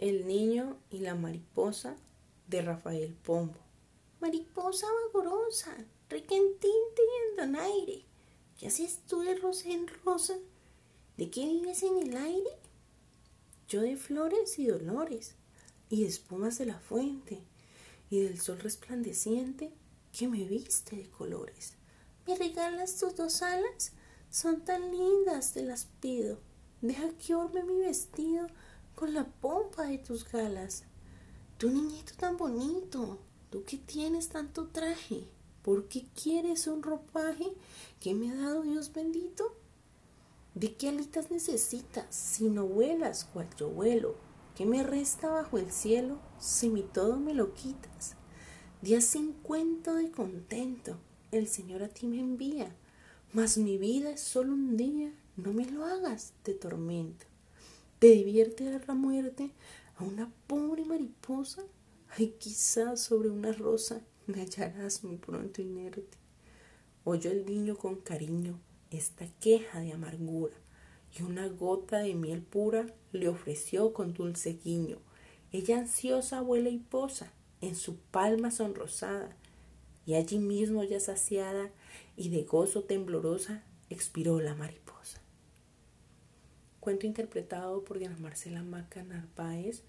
El niño y la mariposa de Rafael Pombo. Mariposa vagorosa, requentín en aire, ¿qué haces tú de rosa en rosa? ¿De qué vives en el aire? Yo de flores y dolores, y espumas de la fuente, y del sol resplandeciente que me viste de colores. ¿Me regalas tus dos alas? Son tan lindas, te las pido. Deja que orme mi vestido con la pompa de tus galas. Tu niñito tan bonito, tú que tienes tanto traje, ¿por qué quieres un ropaje que me ha dado Dios bendito? ¿De qué alitas necesitas si no vuelas cual yo vuelo? ¿Qué me resta bajo el cielo si mi todo me lo quitas? Día sin cuento de contento, el Señor a ti me envía, mas mi vida es solo un día, no me lo hagas de tormento te divierte dar la muerte a una pobre mariposa? Ay, quizás sobre una rosa me hallarás muy pronto inerte. Oyó el niño con cariño esta queja de amargura, y una gota de miel pura le ofreció con dulce guiño. Ella ansiosa vuela y posa en su palma sonrosada, y allí mismo ya saciada y de gozo temblorosa expiró la mariposa. Cuento interpretado por Diana Marcela Maca Narváez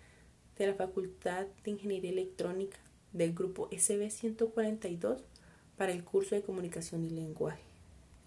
de la Facultad de Ingeniería Electrónica del grupo SB 142 para el curso de Comunicación y Lenguaje.